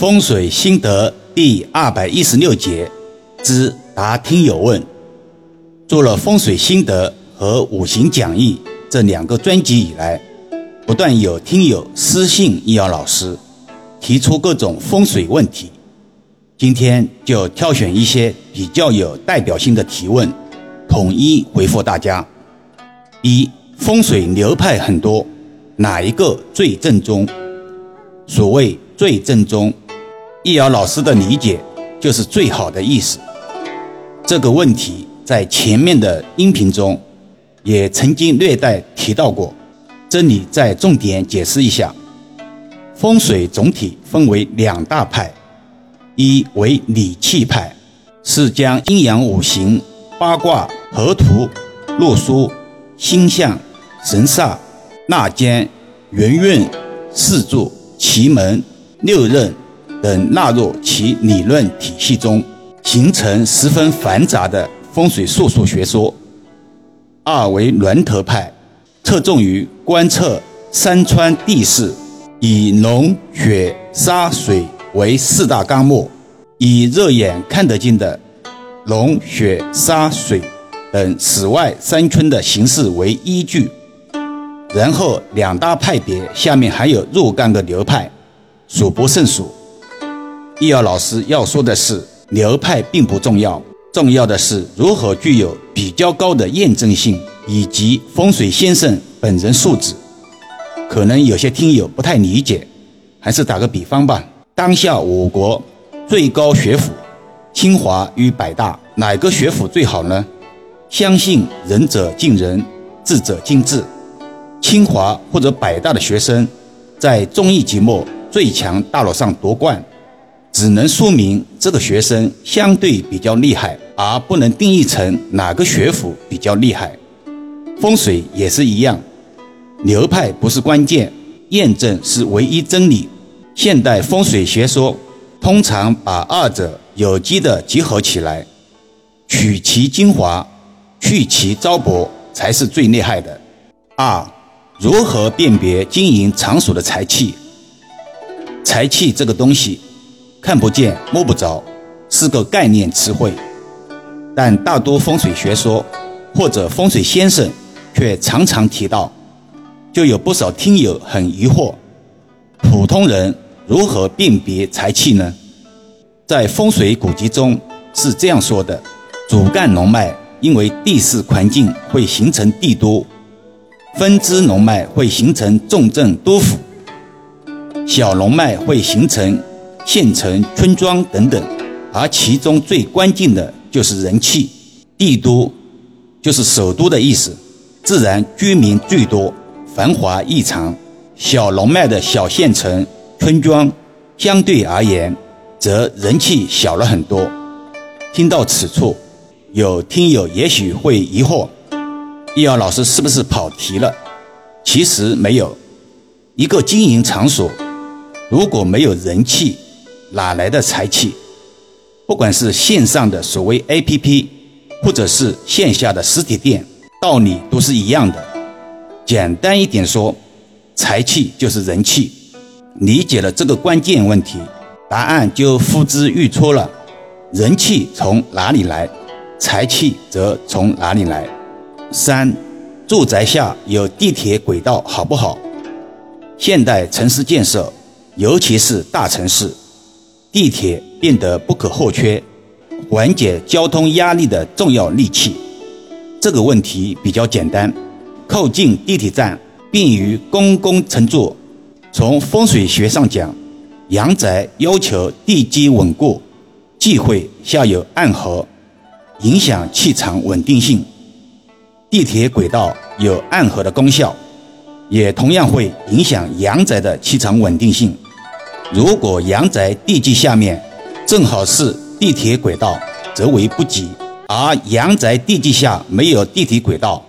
风水心得第二百一十六节之答听友问。做了风水心得和五行讲义这两个专辑以来，不断有听友私信易遥老师，提出各种风水问题。今天就挑选一些比较有代表性的提问，统一回复大家。一、风水流派很多，哪一个最正宗？所谓最正宗，易遥老师的理解就是最好的意思。这个问题在前面的音频中也曾经略带提到过，这里再重点解释一下。风水总体分为两大派，一为理气派，是将阴阳五行、八卦、河图、洛书、星象、神煞、纳间、元运、四柱。奇门、六壬等纳入其理论体系中，形成十分繁杂的风水术数学说。二为峦头派，侧重于观测山川地势，以龙、雪、沙、水为四大纲目，以肉眼看得见的龙、雪、沙、水等室外山村的形式为依据。然后两大派别下面还有若干个流派，数不胜数。易遥老师要说的是，流派并不重要，重要的是如何具有比较高的验证性以及风水先生本人素质。可能有些听友不太理解，还是打个比方吧。当下我国最高学府清华与北大，哪个学府最好呢？相信仁者敬仁，智者敬智。清华或者北大的学生，在综艺节目《最强大脑》上夺冠，只能说明这个学生相对比较厉害，而不能定义成哪个学府比较厉害。风水也是一样，流派不是关键，验证是唯一真理。现代风水学说通常把二者有机的结合起来，取其精华，去其糟粕，才是最厉害的。二。如何辨别经营场所的财气？财气这个东西，看不见摸不着，是个概念词汇。但大多风水学说或者风水先生却常常提到，就有不少听友很疑惑：普通人如何辨别财气呢？在风水古籍中是这样说的：主干龙脉因为地势环境会形成地多。分支龙脉会形成重镇都府，小龙脉会形成县城村庄等等，而其中最关键的就是人气。帝都就是首都的意思，自然居民最多，繁华异常。小龙脉的小县城村庄相对而言，则人气小了很多。听到此处，有听友也许会疑惑。易遥老师是不是跑题了？其实没有。一个经营场所如果没有人气，哪来的财气？不管是线上的所谓 APP，或者是线下的实体店，道理都是一样的。简单一点说，财气就是人气。理解了这个关键问题，答案就呼之欲出了。人气从哪里来？财气则从哪里来？三，住宅下有地铁轨道好不好？现代城市建设，尤其是大城市，地铁变得不可或缺，缓解交通压力的重要利器。这个问题比较简单，靠近地铁站，便于公共乘坐。从风水学上讲，阳宅要求地基稳固，忌讳下有暗河，影响气场稳定性。地铁轨道有暗河的功效，也同样会影响阳宅的气场稳定性。如果阳宅地基下面正好是地铁轨道，则为不吉；而阳宅地基下没有地铁轨道，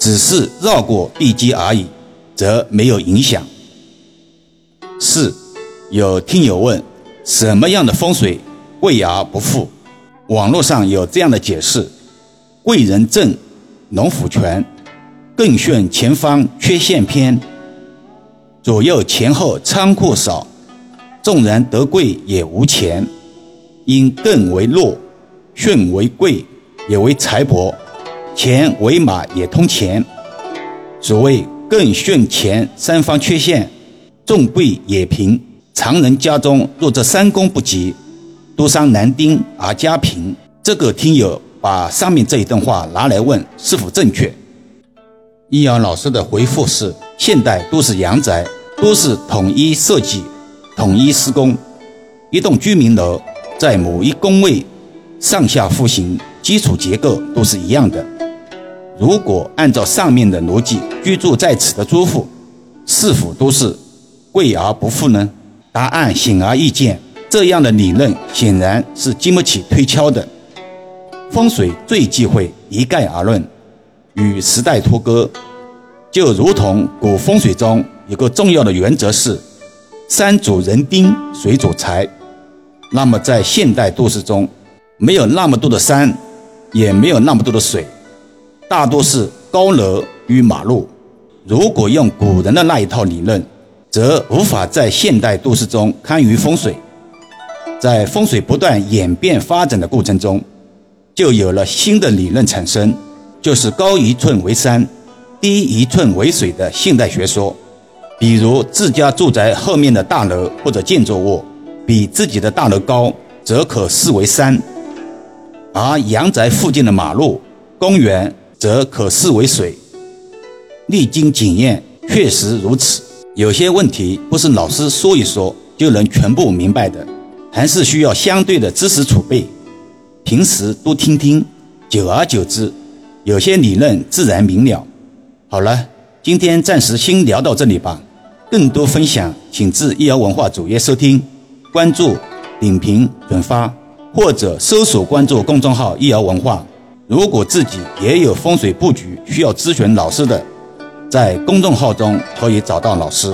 只是绕过地基而已，则没有影响。四，有听友问：什么样的风水贵而不富？网络上有这样的解释：贵人正。龙虎全，更炫前方缺陷偏，左右前后仓库少，纵然得贵也无钱，因艮为禄，巽为贵，也为财帛，钱为马也通钱。所谓艮巽钱三方缺陷，重贵也贫。常人家中若这三宫不及，多伤男丁而家贫。这个听友把上面这一段话拿来问是否正确？易阳老师的回复是：现代都市阳宅都是统一设计。统一施工，一栋居民楼在某一工位上下户型基础结构都是一样的。如果按照上面的逻辑，居住在此的租户是否都是贵而不富呢？答案显而易见，这样的理论显然是经不起推敲的。风水最忌讳一概而论，与时代脱钩，就如同古风水中有个重要的原则是。山主人丁，水主财。那么，在现代都市中，没有那么多的山，也没有那么多的水，大多是高楼与马路。如果用古人的那一套理论，则无法在现代都市中堪舆风水。在风水不断演变发展的过程中，就有了新的理论产生，就是高一寸为山，低一寸为水的现代学说。比如自家住宅后面的大楼或者建筑物比自己的大楼高，则可视为山；而阳宅附近的马路、公园则可视为水。历经检验，确实如此。有些问题不是老师说一说就能全部明白的，还是需要相对的知识储备。平时多听听，久而久之，有些理论自然明了。好了，今天暂时先聊到这里吧。更多分享，请至易瑶文化主页收听、关注、点评、转发，或者搜索关注公众号“易瑶文化”。如果自己也有风水布局需要咨询老师的，在公众号中可以找到老师。